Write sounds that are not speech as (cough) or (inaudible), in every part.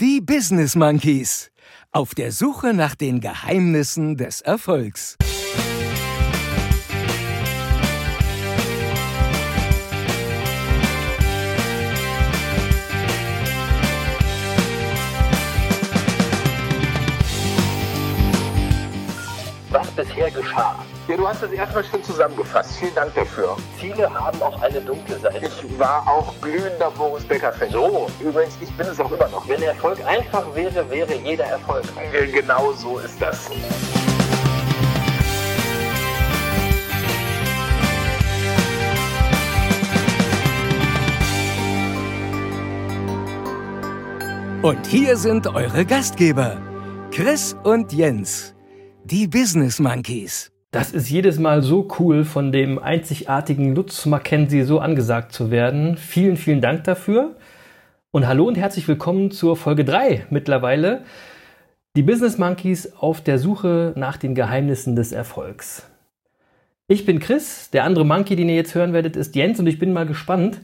Die Business Monkeys. Auf der Suche nach den Geheimnissen des Erfolgs. was bisher geschah. Ja, du hast das erstmal schön zusammengefasst. Vielen Dank dafür. Ziele haben auch eine dunkle Seite. Ich war auch glühender Boris Becker-Fan. So. Übrigens, ich bin es auch immer noch. Wenn Erfolg einfach wäre, wäre jeder erfolgreich. Äh, Genau so ist das. Und hier sind eure Gastgeber, Chris und Jens, die Business Monkeys. Das ist jedes Mal so cool, von dem einzigartigen Lutz Mackenzie so angesagt zu werden. Vielen, vielen Dank dafür. Und hallo und herzlich willkommen zur Folge 3 mittlerweile. Die Business Monkeys auf der Suche nach den Geheimnissen des Erfolgs. Ich bin Chris, der andere Monkey, den ihr jetzt hören werdet, ist Jens und ich bin mal gespannt,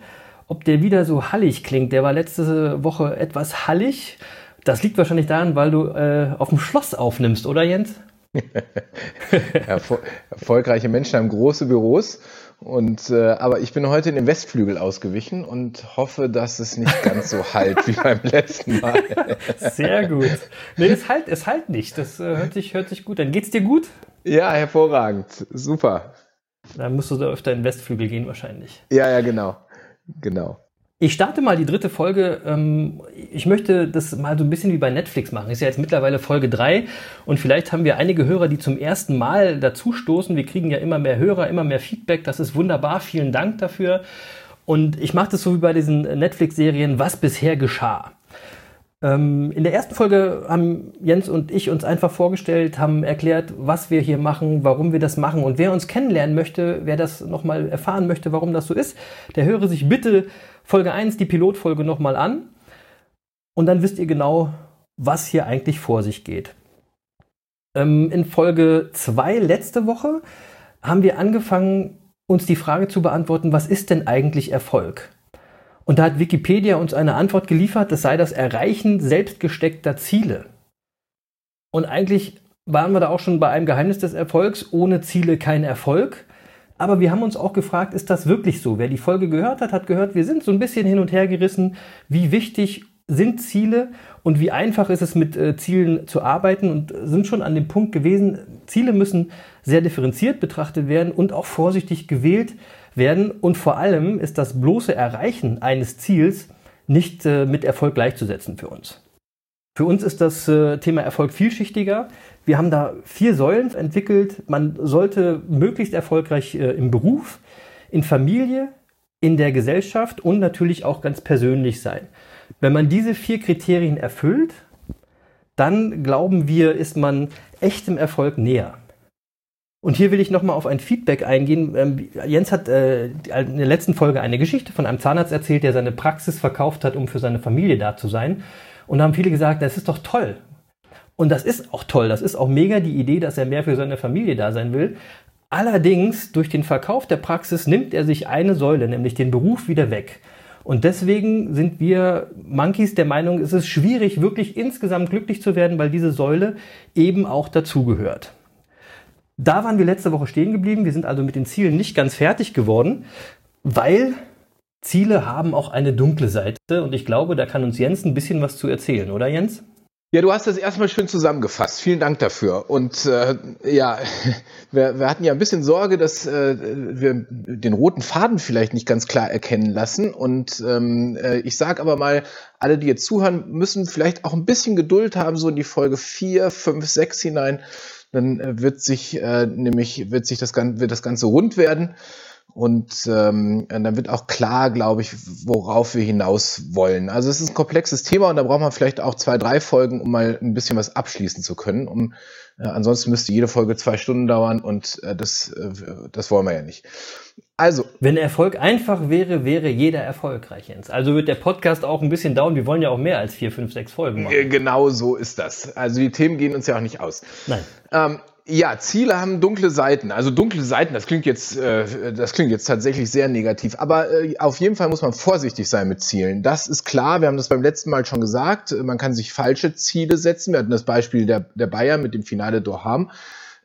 ob der wieder so hallig klingt. Der war letzte Woche etwas hallig. Das liegt wahrscheinlich daran, weil du äh, auf dem Schloss aufnimmst, oder Jens? (laughs) Erfol erfolgreiche Menschen haben große Büros. Und, äh, aber ich bin heute in den Westflügel ausgewichen und hoffe, dass es nicht ganz so halt wie beim letzten Mal. (laughs) Sehr gut. Nee, es halt, es halt nicht. Das äh, hört, sich, hört sich gut an. Geht's dir gut? Ja, hervorragend. Super. Dann musst du da öfter in den Westflügel gehen wahrscheinlich. Ja, ja, genau. Genau. Ich starte mal die dritte Folge. Ähm, Ich möchte das mal so ein bisschen wie bei Netflix machen. Ist ja jetzt mittlerweile Folge drei und vielleicht haben wir einige Hörer, die zum ersten Mal dazustoßen. Wir kriegen ja immer mehr Hörer, immer mehr Feedback. Das ist wunderbar. Vielen Dank dafür. Und ich mache das so wie bei diesen Netflix-Serien, was bisher geschah. Ähm, In der ersten Folge haben Jens und ich uns einfach vorgestellt, haben erklärt, was wir hier machen, warum wir das machen. Und wer uns kennenlernen möchte, wer das nochmal erfahren möchte, warum das so ist, der höre sich bitte Folge 1, die Pilotfolge, nochmal an. Und dann wisst ihr genau, was hier eigentlich vor sich geht. Ähm, in Folge 2 letzte Woche haben wir angefangen, uns die Frage zu beantworten, was ist denn eigentlich Erfolg? Und da hat Wikipedia uns eine Antwort geliefert, das sei das Erreichen selbstgesteckter Ziele. Und eigentlich waren wir da auch schon bei einem Geheimnis des Erfolgs, ohne Ziele kein Erfolg. Aber wir haben uns auch gefragt, ist das wirklich so? Wer die Folge gehört hat, hat gehört, wir sind so ein bisschen hin und her gerissen, wie wichtig sind Ziele und wie einfach ist es mit äh, Zielen zu arbeiten und sind schon an dem Punkt gewesen, Ziele müssen sehr differenziert betrachtet werden und auch vorsichtig gewählt werden und vor allem ist das bloße Erreichen eines Ziels nicht äh, mit Erfolg gleichzusetzen für uns. Für uns ist das äh, Thema Erfolg vielschichtiger. Wir haben da vier Säulen entwickelt. Man sollte möglichst erfolgreich äh, im Beruf, in Familie, in der Gesellschaft und natürlich auch ganz persönlich sein. Wenn man diese vier Kriterien erfüllt, dann glauben wir, ist man echtem Erfolg näher. Und hier will ich nochmal auf ein Feedback eingehen. Ähm, Jens hat äh, in der letzten Folge eine Geschichte von einem Zahnarzt erzählt, der seine Praxis verkauft hat, um für seine Familie da zu sein. Und da haben viele gesagt, das ist doch toll. Und das ist auch toll. Das ist auch mega die Idee, dass er mehr für seine Familie da sein will. Allerdings, durch den Verkauf der Praxis nimmt er sich eine Säule, nämlich den Beruf, wieder weg. Und deswegen sind wir Monkeys der Meinung, es ist schwierig, wirklich insgesamt glücklich zu werden, weil diese Säule eben auch dazugehört. Da waren wir letzte Woche stehen geblieben. Wir sind also mit den Zielen nicht ganz fertig geworden, weil Ziele haben auch eine dunkle Seite. Und ich glaube, da kann uns Jens ein bisschen was zu erzählen, oder Jens? Ja, du hast das erstmal schön zusammengefasst. Vielen Dank dafür. Und äh, ja, (laughs) wir, wir hatten ja ein bisschen Sorge, dass äh, wir den roten Faden vielleicht nicht ganz klar erkennen lassen. Und ähm, äh, ich sage aber mal, alle, die jetzt zuhören, müssen vielleicht auch ein bisschen Geduld haben, so in die Folge 4, 5, 6 hinein. Dann äh, wird sich äh, nämlich wird sich das wird das Ganze rund werden. Und ähm, dann wird auch klar, glaube ich, worauf wir hinaus wollen. Also es ist ein komplexes Thema und da braucht man vielleicht auch zwei, drei Folgen, um mal ein bisschen was abschließen zu können. Um, äh, ansonsten müsste jede Folge zwei Stunden dauern und äh, das, äh, das wollen wir ja nicht. Also. Wenn Erfolg einfach wäre, wäre jeder erfolgreich, Jens. Also wird der Podcast auch ein bisschen dauern. Wir wollen ja auch mehr als vier, fünf, sechs Folgen machen. Äh, Genau so ist das. Also die Themen gehen uns ja auch nicht aus. Nein. Ähm, ja, Ziele haben dunkle Seiten. Also dunkle Seiten, das klingt jetzt, äh, das klingt jetzt tatsächlich sehr negativ. Aber äh, auf jeden Fall muss man vorsichtig sein mit Zielen. Das ist klar. Wir haben das beim letzten Mal schon gesagt. Man kann sich falsche Ziele setzen. Wir hatten das Beispiel der, der Bayern mit dem Finale Doham.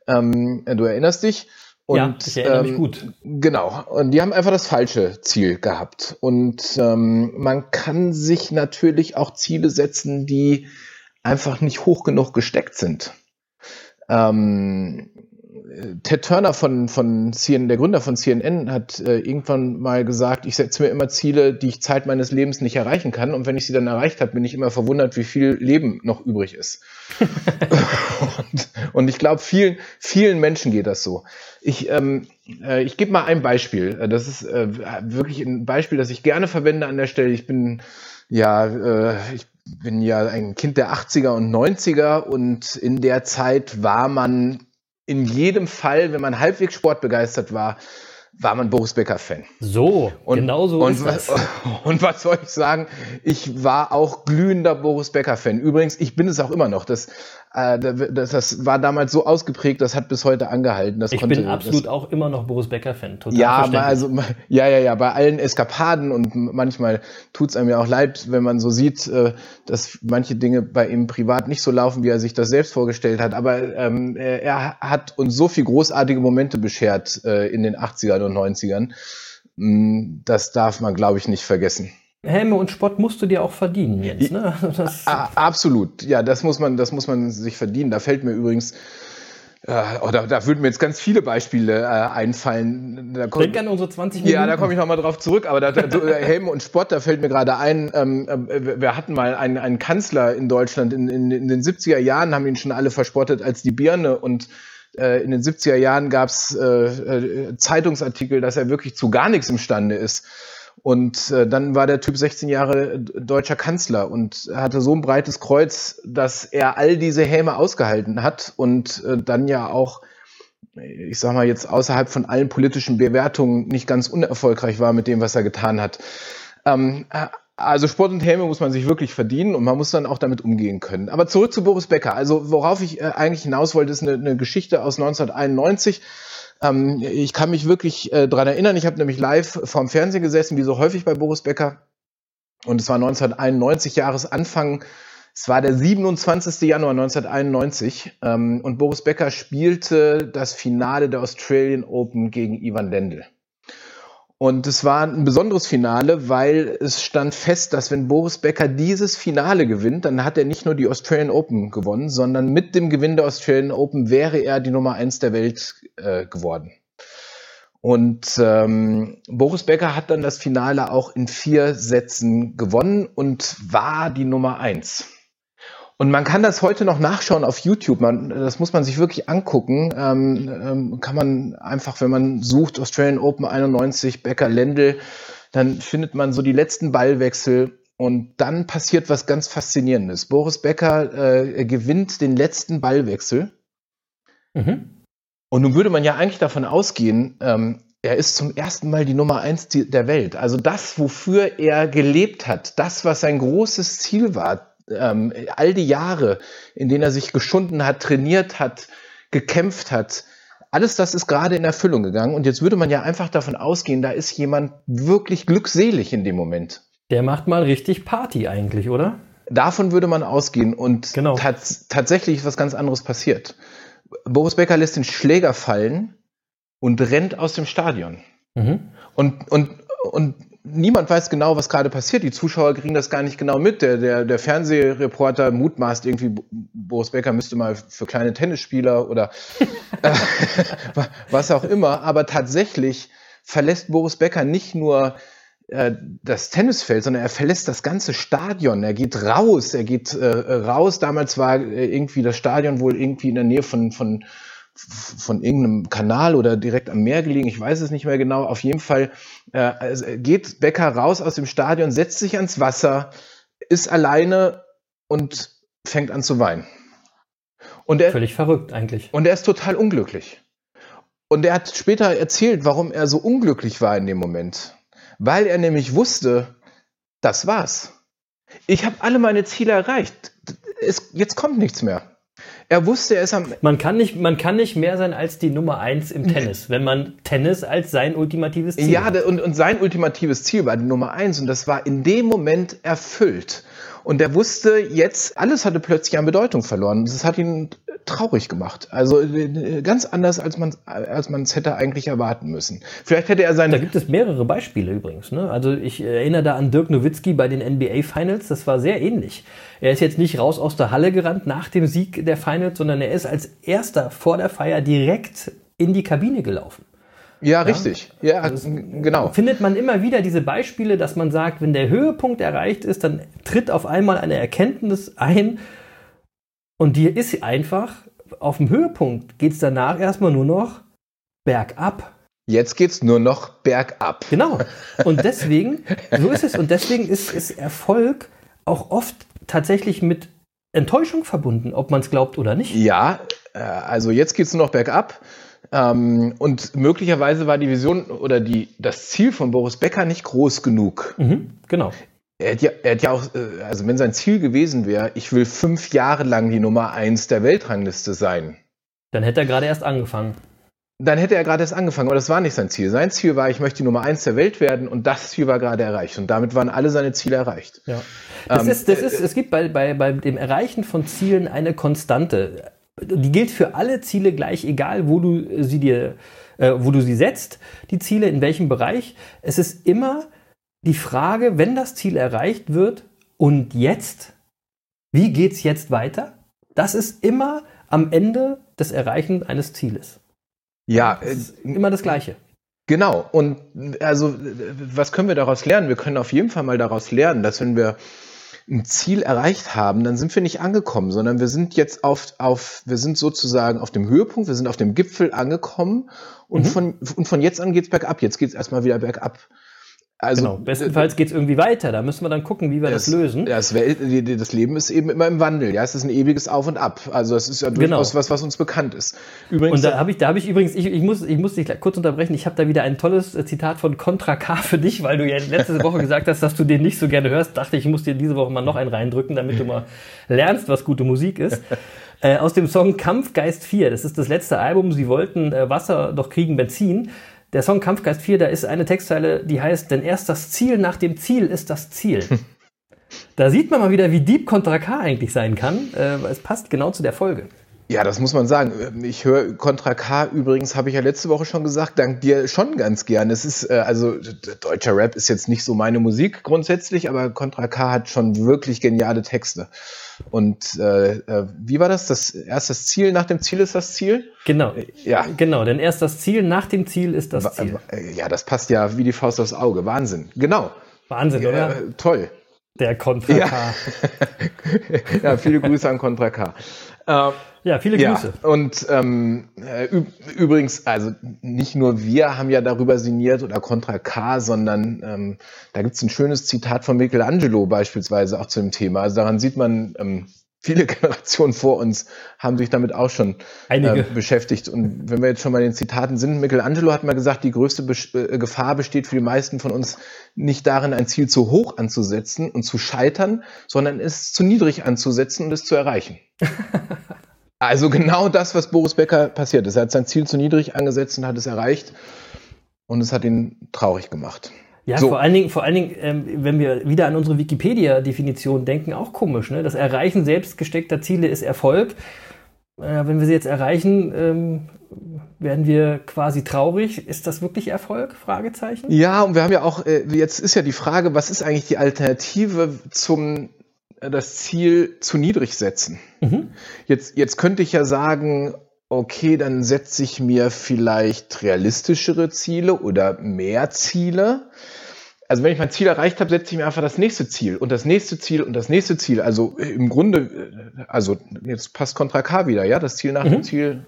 Ähm, du erinnerst dich. Und, ja, ich erinnere mich ähm, gut. Genau. Und die haben einfach das falsche Ziel gehabt. Und ähm, man kann sich natürlich auch Ziele setzen, die einfach nicht hoch genug gesteckt sind. Ähm, Ted Turner von, von CNN, der Gründer von CNN, hat äh, irgendwann mal gesagt, ich setze mir immer Ziele, die ich Zeit meines Lebens nicht erreichen kann. Und wenn ich sie dann erreicht habe, bin ich immer verwundert, wie viel Leben noch übrig ist. (laughs) und, und, ich glaube, vielen, vielen Menschen geht das so. Ich, ähm, äh, ich gebe mal ein Beispiel. Das ist äh, wirklich ein Beispiel, das ich gerne verwende an der Stelle. Ich bin ja, äh, ich bin ja ein Kind der 80er und 90er und in der Zeit war man in jedem Fall, wenn man halbwegs sportbegeistert war, war man Boris Becker-Fan. So, und, genau so und, ist das. (laughs) Und was soll ich sagen? Ich war auch glühender Boris Becker-Fan. Übrigens, ich bin es auch immer noch. Das das, das war damals so ausgeprägt, das hat bis heute angehalten. Das ich konnte, bin absolut auch immer noch Boris Becker-Fan. Ja, also, ja, ja, ja, bei allen Eskapaden und manchmal tut's einem ja auch leid, wenn man so sieht, äh, dass manche Dinge bei ihm privat nicht so laufen, wie er sich das selbst vorgestellt hat. Aber ähm, er hat uns so viel großartige Momente beschert äh, in den 80ern und 90ern. Mm, das darf man, glaube ich, nicht vergessen. Helme und Spott musst du dir auch verdienen, Jens. Ne? (laughs) Absolut, ja, das muss man, das muss man sich verdienen. Da fällt mir übrigens äh, oder da würden mir jetzt ganz viele Beispiele äh, einfallen. Da komm, Denk an unsere 20 Minuten. Ja, da komme ich nochmal drauf zurück. Aber da, da, äh, Helme und Spott, da fällt mir gerade ein, ähm, äh, wir hatten mal einen, einen Kanzler in Deutschland in, in, in den 70er Jahren, haben ihn schon alle verspottet als die Birne und äh, in den 70er Jahren gab es äh, Zeitungsartikel, dass er wirklich zu gar nichts imstande ist. Und äh, dann war der Typ 16 Jahre deutscher Kanzler und hatte so ein breites Kreuz, dass er all diese Häme ausgehalten hat und äh, dann ja auch, ich sag mal jetzt außerhalb von allen politischen Bewertungen nicht ganz unerfolgreich war mit dem, was er getan hat. Ähm, äh, also Sport und Häme muss man sich wirklich verdienen und man muss dann auch damit umgehen können. Aber zurück zu Boris Becker. Also worauf ich äh, eigentlich hinaus wollte, ist eine, eine Geschichte aus 1991 ähm, ich kann mich wirklich äh, dran erinnern, ich habe nämlich live vorm Fernsehen gesessen, wie so häufig bei Boris Becker. Und es war 1991 Jahresanfang. Es war der 27. Januar 1991 ähm, und Boris Becker spielte das Finale der Australian Open gegen Ivan Lendl. Und es war ein besonderes Finale, weil es stand fest, dass wenn Boris Becker dieses Finale gewinnt, dann hat er nicht nur die Australian Open gewonnen, sondern mit dem Gewinn der Australian Open wäre er die Nummer eins der Welt äh, geworden. Und ähm, Boris Becker hat dann das Finale auch in vier Sätzen gewonnen und war die Nummer eins. Und man kann das heute noch nachschauen auf YouTube. Man, das muss man sich wirklich angucken. Ähm, ähm, kann man einfach, wenn man sucht, Australian Open 91, Becker Lendl, dann findet man so die letzten Ballwechsel. Und dann passiert was ganz Faszinierendes. Boris Becker äh, gewinnt den letzten Ballwechsel. Mhm. Und nun würde man ja eigentlich davon ausgehen, ähm, er ist zum ersten Mal die Nummer eins der Welt. Also das, wofür er gelebt hat, das, was sein großes Ziel war, ähm, all die Jahre, in denen er sich geschunden hat, trainiert hat, gekämpft hat, alles das ist gerade in Erfüllung gegangen. Und jetzt würde man ja einfach davon ausgehen, da ist jemand wirklich glückselig in dem Moment. Der macht mal richtig Party eigentlich, oder? Davon würde man ausgehen. Und genau. tats tatsächlich ist was ganz anderes passiert. Boris Becker lässt den Schläger fallen und rennt aus dem Stadion. Mhm. Und, und, und niemand weiß genau, was gerade passiert. Die Zuschauer kriegen das gar nicht genau mit. Der, der, der Fernsehreporter mutmaßt irgendwie, Boris Becker müsste mal für kleine Tennisspieler oder (laughs) äh, was auch immer. Aber tatsächlich verlässt Boris Becker nicht nur äh, das Tennisfeld, sondern er verlässt das ganze Stadion. Er geht raus, er geht äh, raus. Damals war äh, irgendwie das Stadion wohl irgendwie in der Nähe von, von von irgendeinem Kanal oder direkt am Meer gelegen, ich weiß es nicht mehr genau. Auf jeden Fall äh, geht Becker raus aus dem Stadion, setzt sich ans Wasser, ist alleine und fängt an zu weinen. Und er, Völlig verrückt eigentlich. Und er ist total unglücklich. Und er hat später erzählt, warum er so unglücklich war in dem Moment. Weil er nämlich wusste, das war's. Ich habe alle meine Ziele erreicht. Es, jetzt kommt nichts mehr Er wusste, er ist am. Man kann nicht, man kann nicht mehr sein als die Nummer eins im Tennis, wenn man Tennis als sein ultimatives Ziel Ja, hat. und, und sein ultimatives Ziel war die Nummer eins und das war in dem Moment erfüllt. Und er wusste jetzt, alles hatte plötzlich an Bedeutung verloren. Das hat ihn traurig gemacht. Also äh, ganz anders, als man als man es hätte eigentlich erwarten müssen. Vielleicht hätte er Da seine. gibt es mehrere Beispiele übrigens. Ne? Also ich erinnere da an Dirk Nowitzki bei den NBA Finals. Das war sehr ähnlich. Er ist jetzt nicht raus aus der Halle gerannt nach dem Sieg der Finals, sondern er ist als erster vor der Feier direkt in die Kabine gelaufen. Ja, richtig. Ja, genau. Findet man immer wieder diese Beispiele, dass man sagt, wenn der Höhepunkt erreicht ist, dann tritt auf einmal eine Erkenntnis ein und die ist einfach, auf dem Höhepunkt geht es danach erstmal nur noch bergab. Jetzt geht's nur noch bergab. Genau. Und (laughs) deswegen, so ist es. Und deswegen ist, ist Erfolg auch oft tatsächlich mit Enttäuschung verbunden, ob man es glaubt oder nicht. Ja, äh, also jetzt geht's nur noch bergab. Ähm, und möglicherweise war die Vision oder die, das Ziel von Boris Becker nicht groß genug. Mhm, genau. Er hätte ja, er hätte ja auch, äh, also wenn sein Ziel gewesen wäre, ich will fünf Jahre lang die Nummer eins der Weltrangliste sein, Dann hätte er gerade erst angefangen. dann hätte er gerade erst angefangen, aber das war nicht sein Ziel. Sein Ziel war, ich möchte die Nummer eins der Welt werden und das Ziel war gerade erreicht. Und damit waren alle seine Ziele erreicht. Ja. Das Ähm, ist, das ist, es gibt bei, bei, bei dem Erreichen von Zielen eine Konstante. Die gilt für alle Ziele gleich, egal wo du sie dir, äh, wo du sie setzt, die Ziele, in welchem Bereich. Es ist immer die Frage, wenn das Ziel erreicht wird, und jetzt? Wie geht's jetzt weiter? Das ist immer am Ende des Erreichen eines Zieles. Ja, Das äh, ist immer das Gleiche. Genau. Und also, was können wir daraus lernen? Wir können auf jeden Fall mal daraus lernen, dass wenn wir ein Ziel erreicht haben, dann sind wir nicht angekommen, sondern wir sind jetzt auf, auf wir sind sozusagen auf dem Höhepunkt, wir sind auf dem Gipfel angekommen und, Mhm. von, und von jetzt an geht's bergab. Jetzt geht's erstmal wieder bergab. Also, Genau. Bestenfalls geht's irgendwie weiter. Da müssen wir dann gucken, wie wir das, lösen. Das, Welt, die- die- das Leben ist eben immer im Wandel. Ja, es ist ein ewiges Auf und Ab. Also es ist ja durchaus Genau. was, was uns bekannt ist. Übrigens, Und da habe ich, da habe ich übrigens, ich, ich muss, ich muss dich kurz unterbrechen. Ich habe da wieder ein tolles äh, Zitat von Contra K für dich, weil du ja letzte Woche (laughs) gesagt hast, dass du den nicht so gerne hörst. Dachte ich, ich muss dir diese Woche mal noch einen reindrücken, damit du mal lernst, was gute Musik ist. (laughs) Äh, aus dem Song Kampfgeist 4. Das ist das letzte Album. Sie wollten äh, Wasser, doch kriegen Benzin. Der Song Kampfgeist 4, da ist eine Textzeile, die heißt, denn erst das Ziel nach dem Ziel ist das Ziel. Da sieht man mal wieder, wie deep Contra K eigentlich sein kann. Äh, es passt genau zu der Folge. Ja, das muss man sagen. Ich höre Contra K übrigens, habe ich ja letzte Woche schon gesagt, dank dir schon ganz gern. Es ist, äh, also deutscher Rap ist jetzt nicht so meine Musik grundsätzlich, aber Contra K hat schon wirklich geniale Texte. Und äh, äh, wie war das? Das erst das Ziel, nach dem Ziel ist das Ziel? Genau. Ja. Genau, denn erst das Ziel, nach dem Ziel ist das Ziel. Äh, Ja, das passt ja wie die Faust aufs Auge. Wahnsinn. Genau. Wahnsinn, oder? Äh, toll. Der Contra Ja. K. (laughs) Ja, viele Grüße an Contra K. Ja, viele Ja, Grüße. und ähm, äh, üb übrigens, also nicht nur wir haben ja darüber sinniert oder Contra K, sondern ähm, da gibt's ein schönes Zitat von Michelangelo beispielsweise auch zu dem Thema. Also daran sieht man, ähm, viele (laughs) Generationen vor uns haben sich damit auch schon äh, beschäftigt. Und wenn wir jetzt schon bei den Zitaten sind, Michelangelo hat mal gesagt, die größte Besch äh, Gefahr besteht für die meisten von uns nicht darin, ein Ziel zu hoch anzusetzen und zu scheitern, sondern es zu niedrig anzusetzen und es zu erreichen. (laughs) Also genau das, was Boris Becker passiert ist. Er hat sein Ziel zu niedrig angesetzt und hat es erreicht. Und es hat ihn traurig gemacht. Ja, So. vor allen Dingen, vor allen Dingen ähm, wenn wir wieder an unsere Wikipedia-Definition denken, auch komisch. Ne? Das Erreichen selbst gesteckter Ziele ist Erfolg. Äh, wenn wir sie jetzt erreichen, ähm, werden wir quasi traurig. Ist das wirklich Erfolg? Fragezeichen. Ja, und wir haben ja auch, äh, jetzt ist ja die Frage, was ist eigentlich die Alternative zum das Ziel zu niedrig setzen? Mhm. Jetzt, jetzt könnte ich ja sagen, okay, dann setze ich mir vielleicht realistischere Ziele oder mehr Ziele. Also wenn ich mein Ziel erreicht habe, setze ich mir einfach das nächste Ziel und das nächste Ziel und das nächste Ziel. Also äh, im Grunde, äh, also jetzt passt Contra K wieder, ja, das Ziel nach Mhm. dem Ziel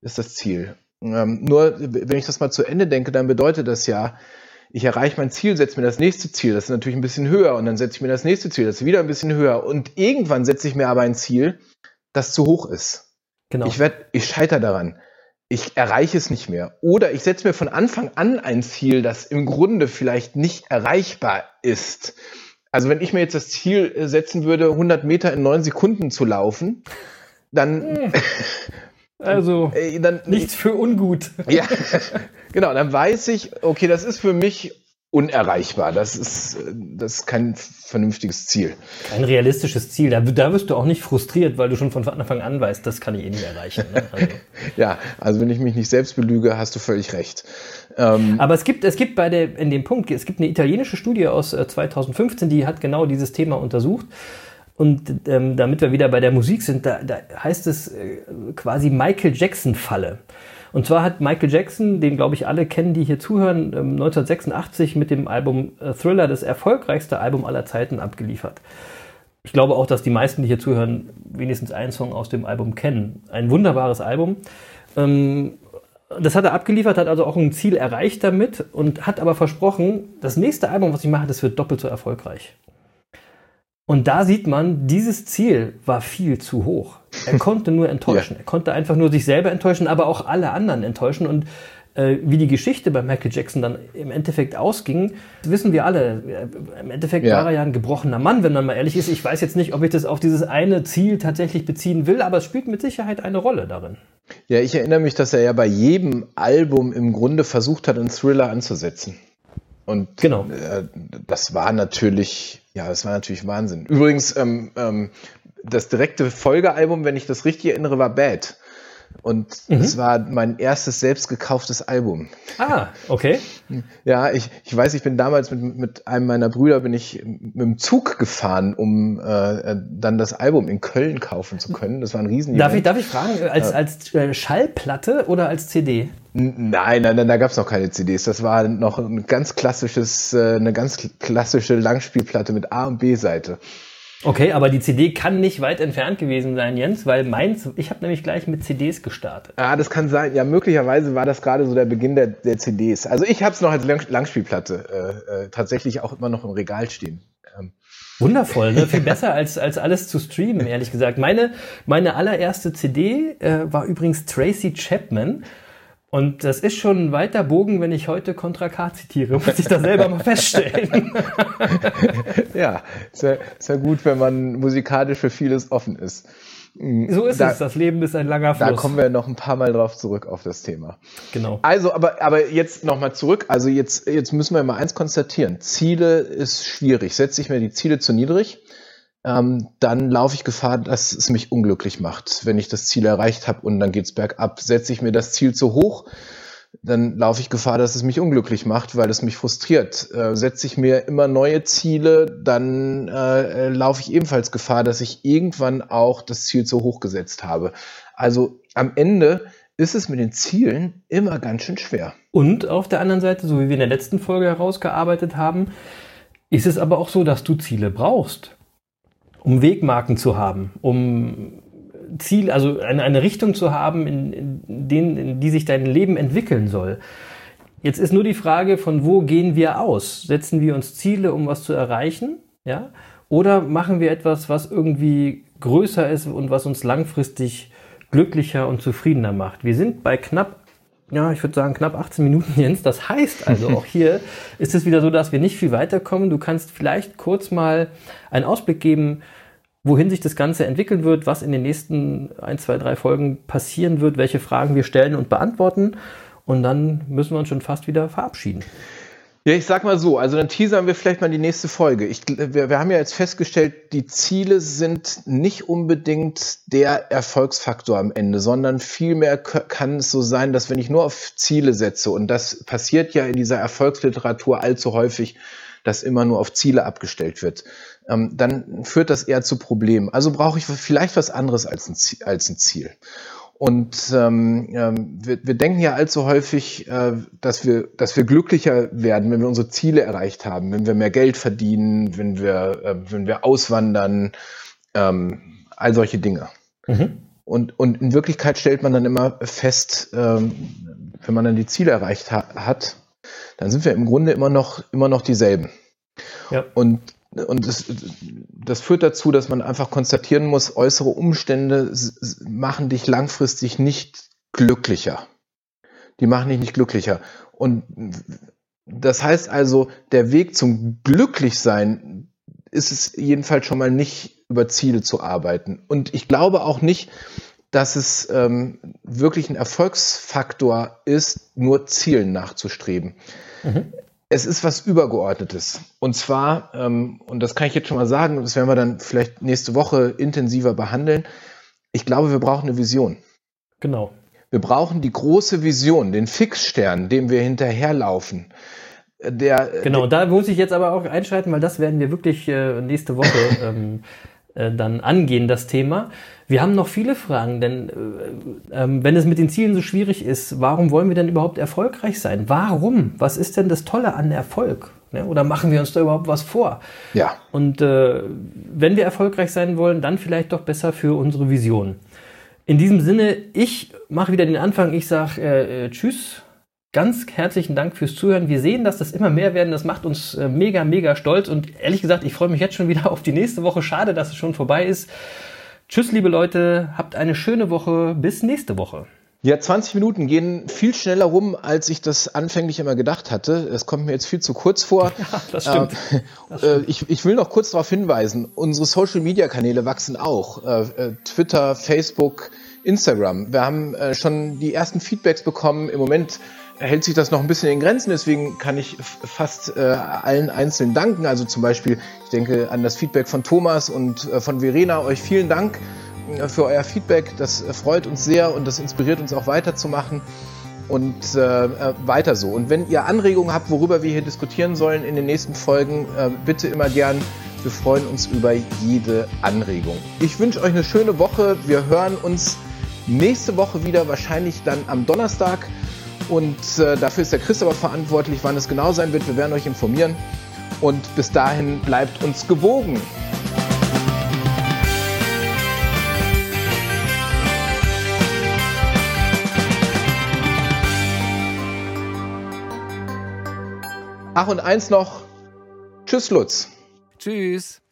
ist das Ziel. Ähm, nur wenn ich das mal zu Ende denke, dann bedeutet das ja, ich erreiche mein Ziel, setze mir das nächste Ziel, das ist natürlich ein bisschen höher und dann setze ich mir das nächste Ziel, das ist wieder ein bisschen höher und irgendwann setze ich mir aber ein Ziel, das zu hoch ist. Genau. Ich werde, ich scheitere daran. Ich erreiche es nicht mehr. Oder ich setze mir von Anfang an ein Ziel, das im Grunde vielleicht nicht erreichbar ist. Also wenn ich mir jetzt das Ziel äh, setzen würde, 100 Meter in neun Sekunden zu laufen, dann. (laughs) Also, äh, dann, nichts für ungut. (laughs) Ja, genau, dann weiß ich, okay, das ist für mich unerreichbar. Das ist, das ist kein vernünftiges Ziel. Kein realistisches Ziel. Da, da wirst du auch nicht frustriert, weil du schon von Anfang an weißt, das kann ich eh nicht erreichen. Ne? Also. (laughs) ja, also wenn ich mich nicht selbst belüge, hast du völlig recht. Ähm, Aber es gibt, es gibt bei der, in dem Punkt, es gibt eine italienische Studie aus 2015, äh, die hat genau dieses Thema untersucht. Und ähm, damit wir wieder bei der Musik sind, da, da heißt es äh, quasi Michael Jackson-Falle. Und zwar hat Michael Jackson, den glaube ich alle kennen, die hier zuhören, 1986 ähm, mit dem Album äh, Thriller das erfolgreichste Album aller Zeiten abgeliefert. Ich glaube auch, dass die meisten, die hier zuhören, wenigstens einen Song aus dem Album kennen. Ein wunderbares Album. Ähm, das hat er abgeliefert, hat also auch ein Ziel erreicht damit und hat aber versprochen, das nächste Album, was ich mache, das wird doppelt so erfolgreich. Und da sieht man, dieses Ziel war viel zu hoch. Er konnte nur enttäuschen. (laughs) Ja. Er konnte einfach nur sich selber enttäuschen, aber auch alle anderen enttäuschen. Und äh, wie die Geschichte bei Michael Jackson dann im Endeffekt ausging, wissen wir alle. Im Endeffekt ja. war er ja ein gebrochener Mann, wenn man mal ehrlich ist. Ich weiß jetzt nicht, ob ich das auf dieses eine Ziel tatsächlich beziehen will, aber es spielt mit Sicherheit eine Rolle darin. Ja, ich erinnere mich, dass er ja bei jedem Album im Grunde versucht hat, einen Thriller anzusetzen. Und genau. Äh, das war natürlich, ja, das war natürlich Wahnsinn. Übrigens, ähm, ähm, das direkte Folgealbum, wenn ich das richtig erinnere, war Bad. Und mhm. es war mein erstes selbst gekauftes Album. Ah, okay. Ja, ich, ich weiß, ich bin damals mit, mit einem meiner Brüder bin ich mit dem Zug gefahren, um äh, dann das Album in Köln kaufen zu können. Das war ein riesen darf ich, darf ich fragen, als, als äh, Schallplatte oder als CD? Nein, nein, nein, da gab es noch keine CDs. Das war noch ein ganz klassisches, äh, eine ganz klassische Langspielplatte mit A und B-Seite. Okay, aber die CD kann nicht weit entfernt gewesen sein, Jens, weil meins, ich habe nämlich gleich mit CDs gestartet. Ah, das kann sein. Ja, möglicherweise war das gerade so der Beginn der, der CDs. Also ich habe es noch als Langspielplatte äh, äh, tatsächlich auch immer noch im Regal stehen. Ähm. Wundervoll, ne? viel (laughs) besser als, als alles zu streamen, ehrlich gesagt. Meine, meine allererste CD äh, war übrigens Tracy Chapman. Und das ist schon ein weiter Bogen, wenn ich heute Contra K zitiere, muss ich da selber mal (laughs) feststellen. (laughs) ja, ist ja, ist ja gut, wenn man musikalisch für vieles offen ist. Mm, so ist da, es, das Leben ist ein langer Fluss. Da kommen wir noch ein paar Mal drauf zurück auf das Thema. Genau. Also, aber, aber jetzt nochmal zurück. Also jetzt, jetzt müssen wir mal eins konstatieren. Ziele ist schwierig. Setze ich mir die Ziele zu niedrig, ähm, dann laufe ich Gefahr, dass es mich unglücklich macht, wenn ich das Ziel erreicht habe und dann geht's bergab. Setze ich mir das Ziel zu hoch, dann laufe ich Gefahr, dass es mich unglücklich macht, weil es mich frustriert. Äh, setze ich mir immer neue Ziele, dann äh, laufe ich ebenfalls Gefahr, dass ich irgendwann auch das Ziel zu hoch gesetzt habe. Also am Ende ist es mit den Zielen immer ganz schön schwer. Und auf der anderen Seite, so wie wir in der letzten Folge herausgearbeitet haben, ist es aber auch so, dass du Ziele brauchst um Wegmarken zu haben, um Ziel, also eine, eine Richtung zu haben, in, in, den, in die sich dein Leben entwickeln soll. Jetzt ist nur die Frage, von wo gehen wir aus? Setzen wir uns Ziele, um was zu erreichen? Ja? Oder machen wir etwas, was irgendwie größer ist und was uns langfristig glücklicher und zufriedener macht? Wir sind bei knapp ja, ich würde sagen knapp 18 Minuten, (laughs) Jens. Das heißt also, (laughs) auch hier ist es wieder so, dass wir nicht viel weiterkommen. Du kannst vielleicht kurz mal einen Ausblick geben, wohin sich das Ganze entwickeln wird, was in den nächsten ein, zwei, drei Folgen passieren wird, welche Fragen wir stellen und beantworten. Und dann müssen wir uns schon fast wieder verabschieden. Ja, ich sag mal so, also dann teasern wir vielleicht mal die nächste Folge. Ich, wir, wir haben ja jetzt festgestellt, die Ziele sind nicht unbedingt der Erfolgsfaktor am Ende, sondern vielmehr kann es so sein, dass wenn ich nur auf Ziele setze, und das passiert ja in dieser Erfolgsliteratur allzu häufig, dass immer nur auf Ziele abgestellt wird, ähm, dann führt das eher zu Problemen. Also brauche ich vielleicht was anderes als ein Ziel. Als ein Ziel. Und ähm, ähm, wir, wir denken ja allzu häufig, äh, dass, wir, dass wir glücklicher werden, wenn wir unsere Ziele erreicht haben, wenn wir mehr Geld verdienen, wenn wir, äh, wenn wir auswandern, ähm, all solche Dinge. Mhm. Und, und in Wirklichkeit stellt man dann immer fest, ähm, wenn man dann die Ziele erreicht ha hat, dann sind wir im Grunde immer noch, immer noch dieselben. Ja. Und und das, das führt dazu, dass man einfach konstatieren muss, äußere Umstände machen dich langfristig nicht glücklicher. Die machen dich nicht glücklicher. Und das heißt also, der Weg zum Glücklichsein ist es jedenfalls schon mal nicht über Ziele zu arbeiten. Und ich glaube auch nicht, dass es ähm, wirklich ein Erfolgsfaktor ist, nur Zielen nachzustreben. Mhm. Es ist was Übergeordnetes. Und zwar, ähm, und das kann ich jetzt schon mal sagen, das werden wir dann vielleicht nächste Woche intensiver behandeln. Ich glaube, wir brauchen eine Vision. Genau. Wir brauchen die große Vision, den Fixstern, dem wir hinterherlaufen. Der, genau, der, da muss ich jetzt aber auch einschalten, weil das werden wir wirklich äh, nächste Woche (laughs) ähm, äh, dann angehen, das Thema. Wir haben noch viele Fragen, denn äh, äh, wenn es mit den Zielen so schwierig ist, warum wollen wir denn überhaupt erfolgreich sein? Warum? Was ist denn das Tolle an Erfolg? Ne? Oder machen wir uns da überhaupt was vor? Ja. Und äh, wenn wir erfolgreich sein wollen, dann vielleicht doch besser für unsere Vision. In diesem Sinne, ich mache wieder den Anfang. Ich sage äh, Tschüss. Ganz herzlichen Dank fürs Zuhören. Wir sehen, dass das immer mehr werden. Das macht uns äh, mega, mega stolz. Und ehrlich gesagt, ich freue mich jetzt schon wieder auf die nächste Woche. Schade, dass es schon vorbei ist. Tschüss, liebe Leute. Habt eine schöne Woche. Bis nächste Woche. Ja, 20 Minuten gehen viel schneller rum, als ich das anfänglich immer gedacht hatte. Das kommt mir jetzt viel zu kurz vor. (laughs) Ja, das stimmt. Äh, das stimmt. ich, ich, will noch kurz darauf hinweisen, unsere Social-Media-Kanäle wachsen auch. Äh, äh, Twitter, Facebook, Instagram. Wir haben äh, schon die ersten Feedbacks bekommen. Im Moment hält sich das noch ein bisschen in Grenzen, deswegen kann ich fast äh, allen einzeln danken. Also zum Beispiel, ich denke an das Feedback von Thomas und äh, von Verena. Euch vielen Dank für euer Feedback. Das freut uns sehr und das inspiriert uns auch weiterzumachen und äh, äh, weiter so. Und wenn ihr Anregungen habt, worüber wir hier diskutieren sollen in den nächsten Folgen, äh, bitte immer gern. Wir freuen uns über jede Anregung. Ich wünsche euch eine schöne Woche. Wir hören uns nächste Woche wieder, wahrscheinlich dann am Donnerstag. Und äh, dafür ist der Chris aber verantwortlich, wann es genau sein wird. Wir werden euch informieren. Und bis dahin bleibt uns gewogen. Ach, und eins noch. Tschüss, Lutz. Tschüss.